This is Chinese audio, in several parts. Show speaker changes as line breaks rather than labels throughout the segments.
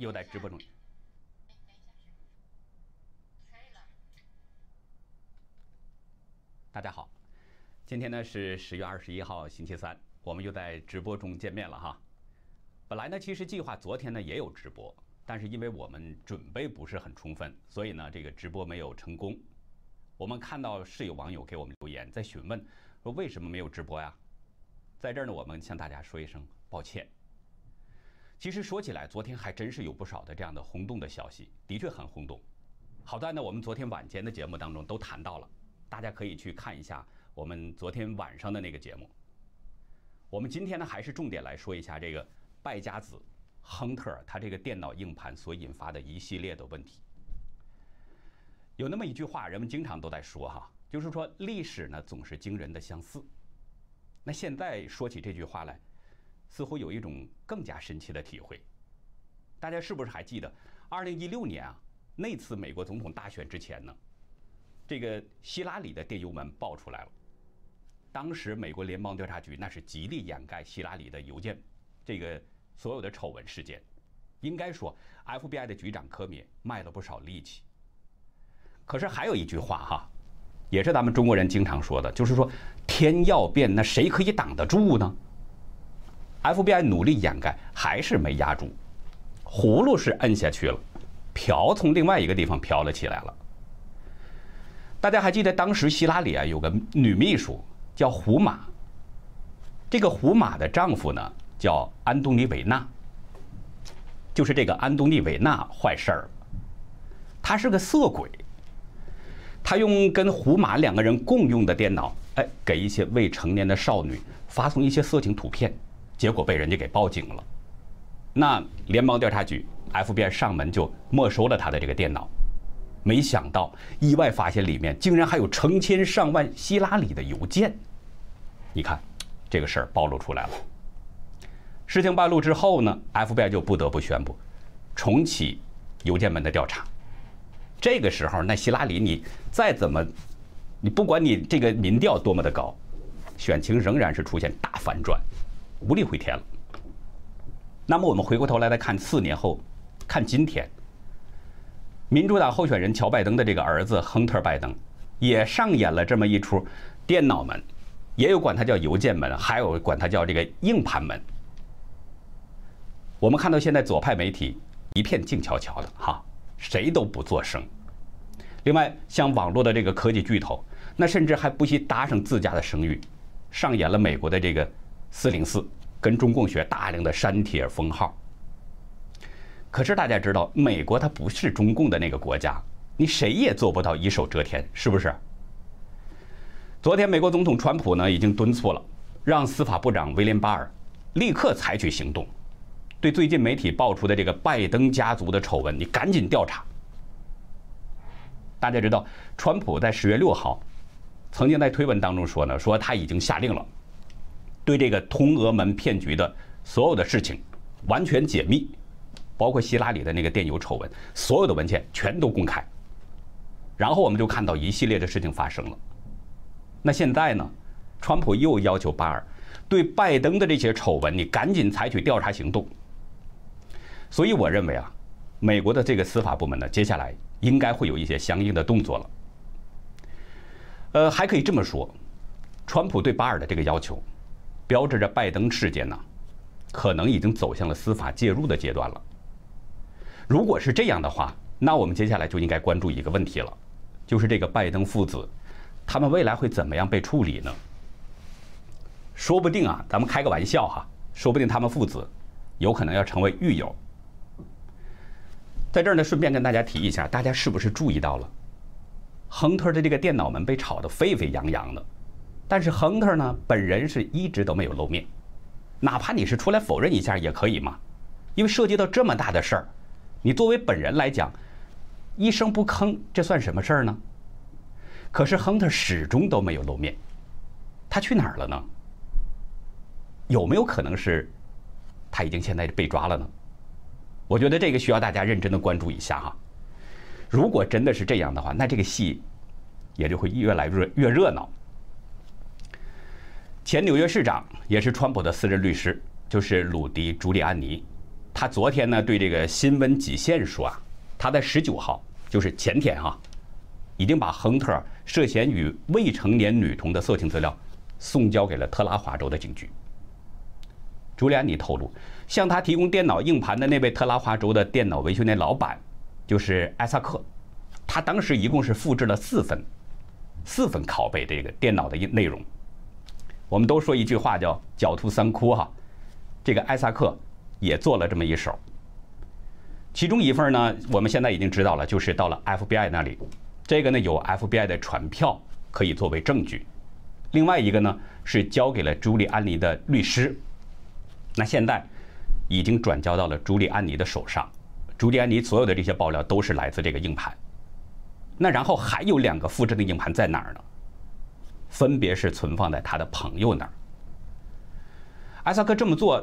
又在直播中。大家好，今天呢是十月二十一号星期三，我们又在直播中见面了哈。本来呢，其实计划昨天呢也有直播，但是因为我们准备不是很充分，所以呢这个直播没有成功。我们看到是有网友给我们留言在询问，说为什么没有直播呀？在这儿呢，我们向大家说一声抱歉。其实说起来，昨天还真是有不少的这样的轰动的消息，的确很轰动。好在呢，我们昨天晚间的节目当中都谈到了。大家可以去看一下我们昨天晚上的那个节目。我们今天呢，还是重点来说一下这个败家子亨特他这个电脑硬盘所引发的一系列的问题。有那么一句话，人们经常都在说哈，就是说历史呢总是惊人的相似。那现在说起这句话来，似乎有一种更加深切的体会。大家是不是还记得，二零一六年啊那次美国总统大选之前呢？这个希拉里的电邮门爆出来了，当时美国联邦调查局那是极力掩盖希拉里的邮件，这个所有的丑闻事件，应该说 FBI 的局长科米卖了不少力气。可是还有一句话哈，也是咱们中国人经常说的，就是说天要变，那谁可以挡得住呢？FBI 努力掩盖，还是没压住，葫芦是摁下去了，瓢从另外一个地方飘了起来了。大家还记得当时希拉里啊有个女秘书叫胡马，这个胡马的丈夫呢叫安东尼维纳，就是这个安东尼维纳坏事儿，他是个色鬼，他用跟胡马两个人共用的电脑，哎，给一些未成年的少女发送一些色情图片，结果被人家给报警了，那联邦调查局 FBI 上门就没收了他的这个电脑。没想到，意外发现里面竟然还有成千上万希拉里的邮件。你看，这个事儿暴露出来了。事情败露之后呢，FBI 就不得不宣布重启邮件门的调查。这个时候，那希拉里你再怎么，你不管你这个民调多么的高，选情仍然是出现大反转，无力回天了。那么我们回过头来再看四年后，看今天。民主党候选人乔拜登的这个儿子亨特拜登，也上演了这么一出电脑门，也有管它叫邮件门，还有管它叫这个硬盘门。我们看到现在左派媒体一片静悄悄的哈，谁都不作声。另外，像网络的这个科技巨头，那甚至还不惜搭上自家的声誉，上演了美国的这个四零四，跟中共学大量的删帖封号。可是大家知道，美国它不是中共的那个国家，你谁也做不到一手遮天，是不是？昨天美国总统川普呢已经敦促了，让司法部长威廉巴尔立刻采取行动，对最近媒体爆出的这个拜登家族的丑闻，你赶紧调查。大家知道，川普在十月六号曾经在推文当中说呢，说他已经下令了，对这个通俄门骗局的所有的事情完全解密。包括希拉里的那个电邮丑闻，所有的文件全都公开。然后我们就看到一系列的事情发生了。那现在呢，川普又要求巴尔对拜登的这些丑闻，你赶紧采取调查行动。所以我认为啊，美国的这个司法部门呢，接下来应该会有一些相应的动作了。呃，还可以这么说，川普对巴尔的这个要求，标志着拜登事件呢，可能已经走向了司法介入的阶段了。如果是这样的话，那我们接下来就应该关注一个问题了，就是这个拜登父子，他们未来会怎么样被处理呢？说不定啊，咱们开个玩笑哈，说不定他们父子有可能要成为狱友。在这儿呢，顺便跟大家提一下，大家是不是注意到了，亨特的这个电脑门被炒得沸沸扬扬的，但是亨特呢本人是一直都没有露面，哪怕你是出来否认一下也可以嘛，因为涉及到这么大的事儿。你作为本人来讲，一声不吭，这算什么事儿呢？可是亨特始终都没有露面，他去哪儿了呢？有没有可能是他已经现在被抓了呢？我觉得这个需要大家认真的关注一下哈。如果真的是这样的话，那这个戏也就会越来越越热闹。前纽约市长也是川普的私人律师，就是鲁迪·朱利安尼。他昨天呢对这个新闻极限说啊，他在十九号，就是前天啊，已经把亨特涉嫌与未成年女童的色情资料送交给了特拉华州的警局。朱利安尼透露，向他提供电脑硬盘的那位特拉华州的电脑维修店老板，就是艾萨克，他当时一共是复制了四份，四份拷贝这个电脑的内容。我们都说一句话叫“狡兔三窟”哈，这个艾萨克也做了这么一手。其中一份呢，我们现在已经知道了，就是到了 FBI 那里，这个呢有 FBI 的传票可以作为证据。另外一个呢是交给了朱利安尼的律师。那现在已经转交到了朱利安尼的手上，朱利安尼所有的这些爆料都是来自这个硬盘。那然后还有两个复制的硬盘在哪儿呢？分别是存放在他的朋友那儿。艾萨克这么做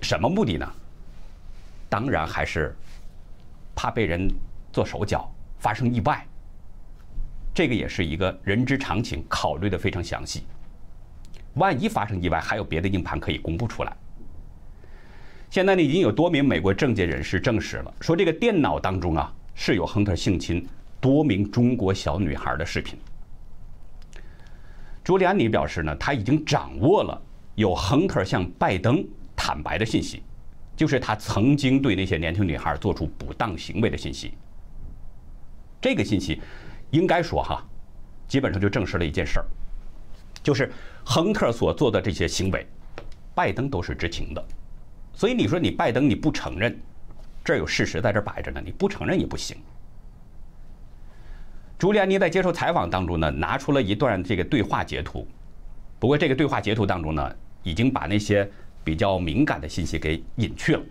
什么目的呢？当然还是怕被人做手脚，发生意外。这个也是一个人之常情，考虑的非常详细。万一发生意外，还有别的硬盘可以公布出来。现在呢，已经有多名美国政界人士证实了，说这个电脑当中啊是有亨特性侵多名中国小女孩的视频。朱利安尼表示呢，他已经掌握了有亨特向拜登坦白的信息，就是他曾经对那些年轻女孩做出不当行为的信息。这个信息应该说哈，基本上就证实了一件事儿，就是亨特所做的这些行为，拜登都是知情的。所以你说你拜登你不承认，这有事实在这摆着呢，你不承认也不行。朱利安尼在接受采访当中呢，拿出了一段这个对话截图，不过这个对话截图当中呢，已经把那些比较敏感的信息给隐去了。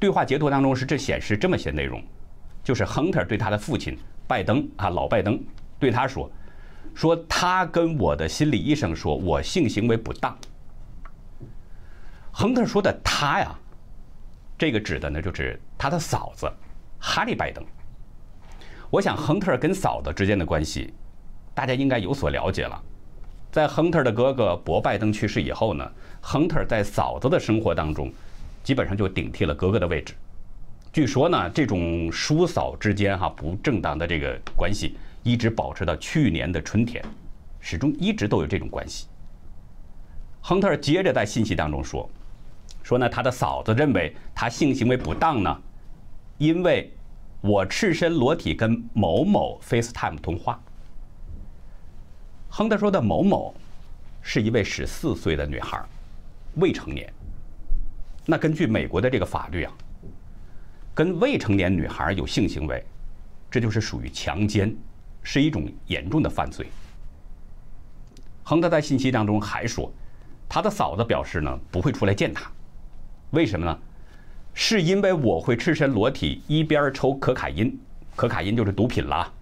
对话截图当中是这显示这么些内容，就是亨特对他的父亲拜登啊老拜登对他说，说他跟我的心理医生说我性行为不当。亨特说的“他”呀，这个指的呢就是他的嫂子哈利·拜登。我想亨特跟嫂子之间的关系，大家应该有所了解了。在亨特的哥哥博·拜登去世以后呢，亨特在嫂子的生活当中，基本上就顶替了哥哥的位置。据说呢，这种叔嫂之间哈不正当的这个关系，一直保持到去年的春天，始终一直都有这种关系。亨特接着在信息当中说。说呢，他的嫂子认为他性行为不当呢，因为我赤身裸体跟某某 FaceTime 通话。亨特说的某某是一位十四岁的女孩，未成年。那根据美国的这个法律啊，跟未成年女孩有性行为，这就是属于强奸，是一种严重的犯罪。亨特在信息当中还说，他的嫂子表示呢，不会出来见他。为什么呢？是因为我会赤身裸体一边抽可卡因，可卡因就是毒品了。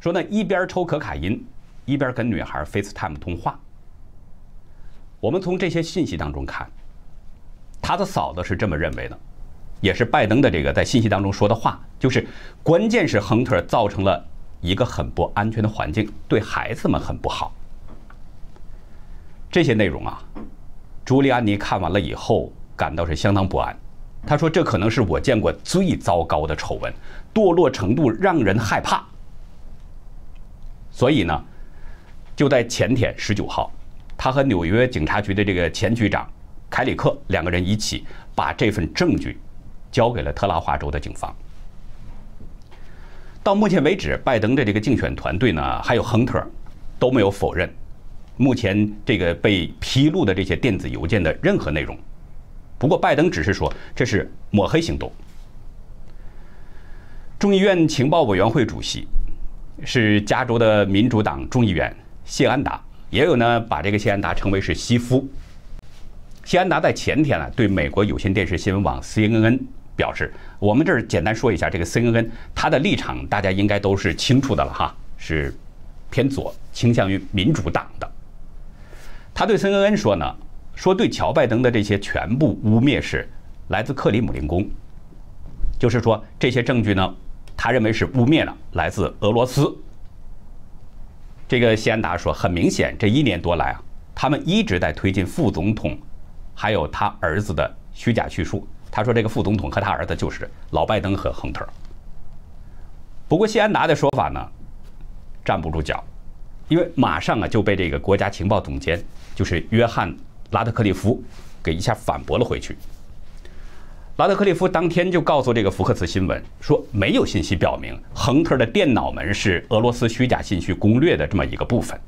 说呢，一边抽可卡因，一边跟女孩 FaceTime 通话。我们从这些信息当中看，他的嫂子是这么认为的，也是拜登的这个在信息当中说的话，就是关键是亨特造成了一个很不安全的环境，对孩子们很不好。这些内容啊，朱利安尼看完了以后。感到是相当不安，他说：“这可能是我见过最糟糕的丑闻，堕落程度让人害怕。”所以呢，就在前天十九号，他和纽约警察局的这个前局长凯里克两个人一起把这份证据交给了特拉华州的警方。到目前为止，拜登的这个竞选团队呢，还有亨特都没有否认目前这个被披露的这些电子邮件的任何内容。不过，拜登只是说这是抹黑行动。众议院情报委员会主席是加州的民主党众议员谢安达，也有呢把这个谢安达称为是西夫。谢安达在前天呢对美国有线电视新闻网 CNN 表示：“我们这儿简单说一下，这个 CNN 他的立场大家应该都是清楚的了哈，是偏左，倾向于民主党的。”他对 CNN 说呢。说对乔拜登的这些全部污蔑是来自克里姆林宫，就是说这些证据呢，他认为是污蔑的，来自俄罗斯。这个谢安达说，很明显，这一年多来啊，他们一直在推进副总统还有他儿子的虚假叙述。他说这个副总统和他儿子就是老拜登和亨特。不过谢安达的说法呢，站不住脚，因为马上啊就被这个国家情报总监，就是约翰拉特克利夫，给一下反驳了回去。拉特克利夫当天就告诉这个福克斯新闻说，没有信息表明亨特的电脑门是俄罗斯虚假信息攻略的这么一个部分。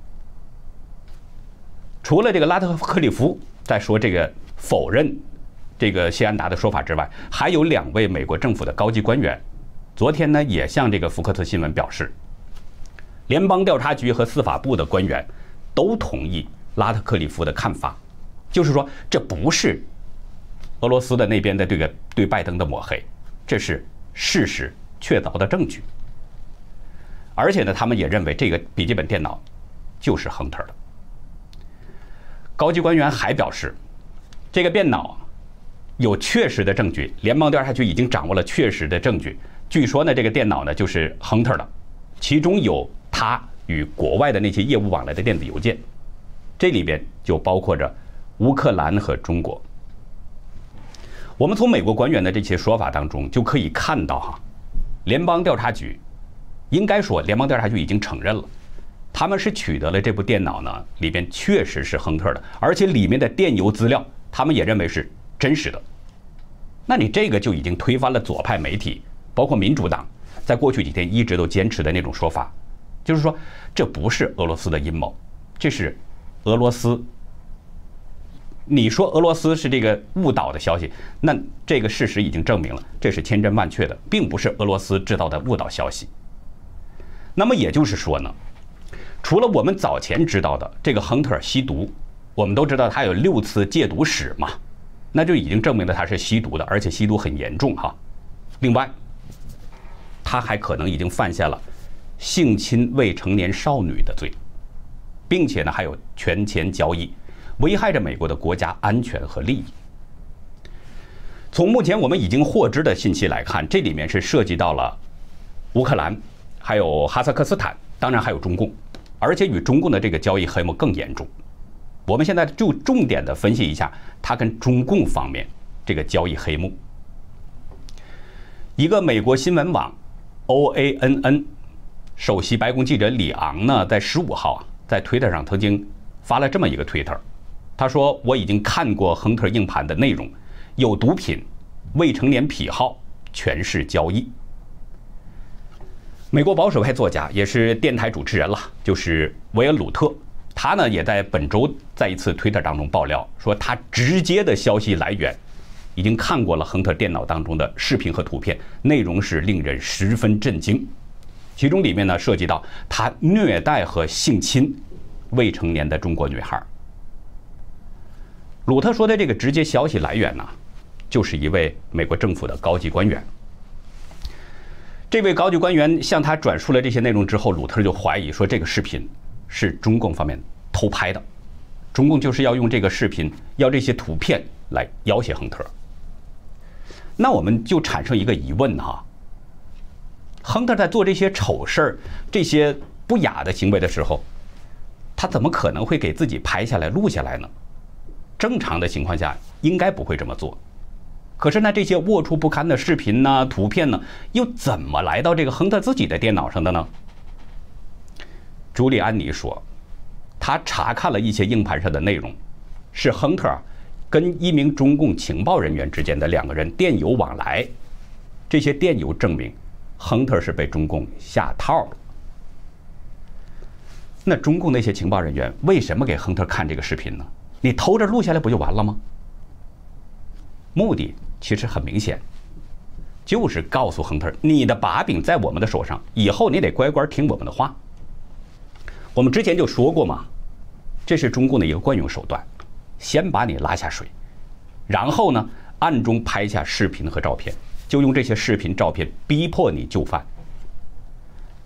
除了这个拉特克利夫在说这个否认这个谢安达的说法之外，还有两位美国政府的高级官员。昨天呢，也向这个福克斯新闻表示，联邦调查局和司法部的官员都同意拉特克里夫的看法，就是说这不是俄罗斯的那边的这个对拜登的抹黑，这是事实确凿的证据。而且呢，他们也认为这个笔记本电脑就是亨特的。高级官员还表示，这个电脑有确实的证据，联邦调查局已经掌握了确实的证据。据说呢，这个电脑呢就是亨特的，其中有他与国外的那些业务往来的电子邮件，这里边就包括着乌克兰和中国。我们从美国官员的这些说法当中就可以看到哈，联邦调查局应该说联邦调查局已经承认了，他们是取得了这部电脑呢里边确实是亨特的，而且里面的电邮资料他们也认为是真实的。那你这个就已经推翻了左派媒体。包括民主党在过去几天一直都坚持的那种说法，就是说这不是俄罗斯的阴谋，这是俄罗斯。你说俄罗斯是这个误导的消息，那这个事实已经证明了这是千真万确的，并不是俄罗斯制造的误导消息。那么也就是说呢，除了我们早前知道的这个亨特吸毒，我们都知道他有六次戒毒史嘛，那就已经证明了他是吸毒的，而且吸毒很严重哈。另外。他还可能已经犯下了性侵未成年少女的罪，并且呢还有权钱交易，危害着美国的国家安全和利益。从目前我们已经获知的信息来看，这里面是涉及到了乌克兰，还有哈萨克斯坦，当然还有中共，而且与中共的这个交易黑幕更严重。我们现在就重点的分析一下他跟中共方面这个交易黑幕。一个美国新闻网。O A N N 首席白宫记者李昂呢，在十五号啊，在推特上曾经发了这么一个推特，他说：“我已经看过亨特硬盘的内容，有毒品、未成年癖好、全是交易。”美国保守派作家也是电台主持人了，就是维尔鲁特，他呢也在本周在一次推特当中爆料说，他直接的消息来源。已经看过了亨特电脑当中的视频和图片，内容是令人十分震惊。其中里面呢涉及到他虐待和性侵未成年的中国女孩。鲁特说的这个直接消息来源呢，就是一位美国政府的高级官员。这位高级官员向他转述了这些内容之后，鲁特就怀疑说这个视频是中共方面偷拍的，中共就是要用这个视频、要这些图片来要挟亨特。那我们就产生一个疑问哈，亨特在做这些丑事儿、这些不雅的行为的时候，他怎么可能会给自己拍下来、录下来呢？正常的情况下应该不会这么做。可是呢，这些龌龊不堪的视频呢、图片呢，又怎么来到这个亨特自己的电脑上的呢？朱利安尼说，他查看了一些硬盘上的内容，是亨特。跟一名中共情报人员之间的两个人电邮往来，这些电邮证明，亨特是被中共下套了。那中共那些情报人员为什么给亨特看这个视频呢？你偷着录下来不就完了吗？目的其实很明显，就是告诉亨特，你的把柄在我们的手上，以后你得乖乖听我们的话。我们之前就说过嘛，这是中共的一个惯用手段。先把你拉下水，然后呢，暗中拍下视频和照片，就用这些视频照片逼迫你就范。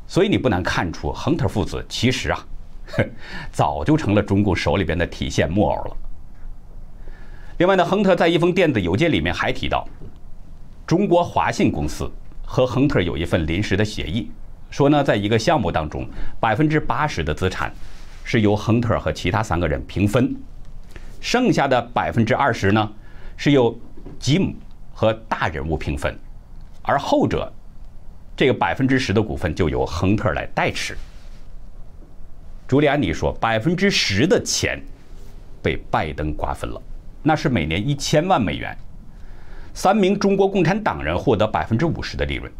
所以你不难看出，亨特父子其实啊，早就成了中共手里边的提线木偶了。另外呢，亨特在一封电子邮件里面还提到，中国华信公司和亨特有一份临时的协议，说呢，在一个项目当中，百分之八十的资产是由亨特和其他三个人平分。剩下的百分之二十呢，是由吉姆和大人物平分，而后者这个百分之十的股份就由亨特来代持。朱利安尼说，百分之十的钱被拜登瓜分了，那是每年一千万美元。三名中国共产党人获得百分之五十的利润，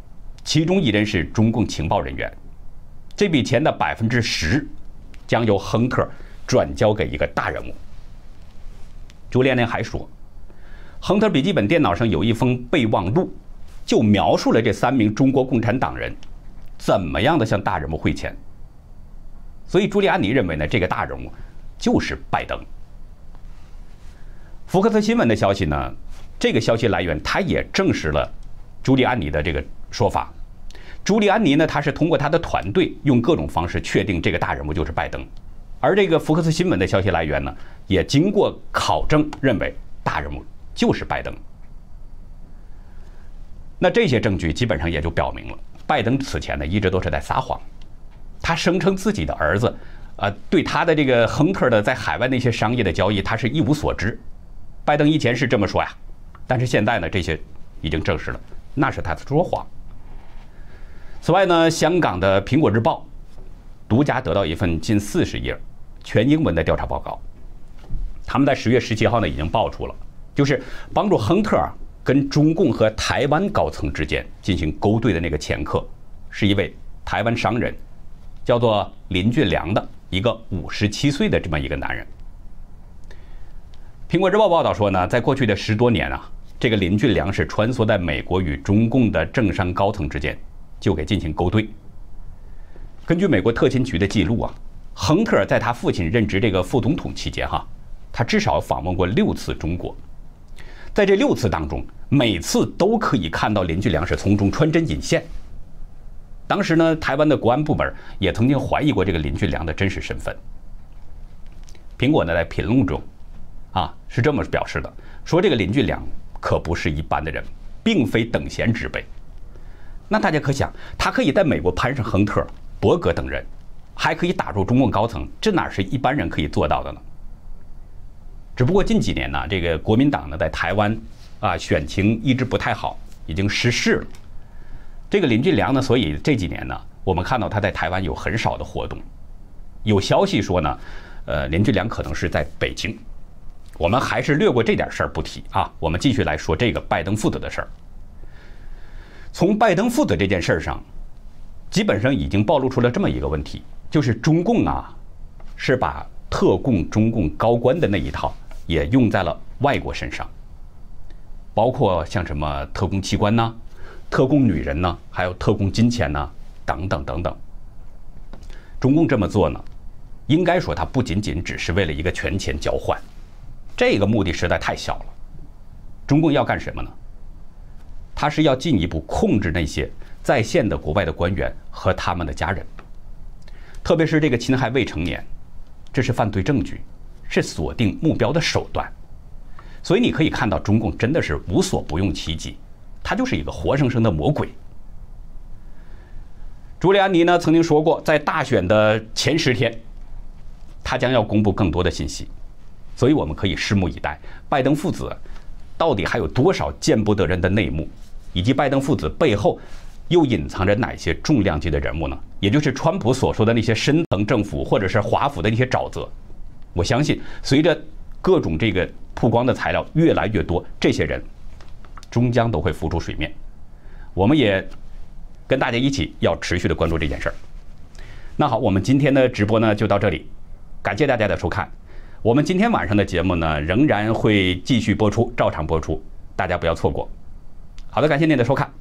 其中一人是中共情报人员。这笔钱的百分之十将由亨特转交给一个大人物。朱连连还说，亨特笔记本电脑上有一封备忘录，就描述了这三名中国共产党人怎么样的向大人物汇钱。所以朱利安尼认为呢，这个大人物就是拜登。福克斯新闻的消息呢，这个消息来源他也证实了朱利安尼的这个说法。朱利安尼呢，他是通过他的团队用各种方式确定这个大人物就是拜登，而这个福克斯新闻的消息来源呢，也经过考证认为大人物就是拜登。那这些证据基本上也就表明了，拜登此前呢一直都是在撒谎，他声称自己的儿子，呃，对他的这个亨特的在海外那些商业的交易，他是一无所知。拜登以前是这么说呀，但是现在呢，这些已经证实了，那是他的说谎。此外呢，香港的《苹果日报》独家得到一份近四十页全英文的调查报告。他们在十月十七号呢已经爆出了，就是帮助亨特跟中共和台湾高层之间进行勾兑的那个掮客，是一位台湾商人，叫做林俊良的一个五十七岁的这么一个男人。《苹果日报》报道说呢，在过去的十多年啊，这个林俊良是穿梭在美国与中共的政商高层之间。就给进行勾兑。根据美国特勤局的记录啊，亨特在他父亲任职这个副总统期间，哈，他至少访问过六次中国。在这六次当中，每次都可以看到林俊良是从中穿针引线。当时呢，台湾的国安部门也曾经怀疑过这个林俊良的真实身份。苹果呢，在评论中，啊，是这么表示的：说这个林俊良可不是一般的人，并非等闲之辈。那大家可想，他可以在美国攀上亨特、伯格等人，还可以打入中共高层，这哪是一般人可以做到的呢？只不过近几年呢，这个国民党呢在台湾啊选情一直不太好，已经失势了。这个林俊良呢，所以这几年呢，我们看到他在台湾有很少的活动。有消息说呢，呃，林俊良可能是在北京。我们还是略过这点事儿不提啊，我们继续来说这个拜登父子的事儿。从拜登父子这件事上，基本上已经暴露出了这么一个问题，就是中共啊，是把特供中共高官的那一套也用在了外国身上，包括像什么特工器官呐、特供女人呢，还有特供金钱呢，等等等等。中共这么做呢，应该说它不仅仅只是为了一个权钱交换，这个目的实在太小了。中共要干什么呢？他是要进一步控制那些在线的国外的官员和他们的家人，特别是这个侵害未成年，这是犯罪证据，是锁定目标的手段。所以你可以看到，中共真的是无所不用其极，他就是一个活生生的魔鬼。朱利安尼呢曾经说过，在大选的前十天，他将要公布更多的信息，所以我们可以拭目以待，拜登父子到底还有多少见不得人的内幕。以及拜登父子背后又隐藏着哪些重量级的人物呢？也就是川普所说的那些深层政府或者是华府的那些沼泽。我相信，随着各种这个曝光的材料越来越多，这些人终将都会浮出水面。我们也跟大家一起要持续的关注这件事儿。那好，我们今天的直播呢就到这里，感谢大家的收看。我们今天晚上的节目呢仍然会继续播出，照常播出，大家不要错过。好的，感谢您的收看。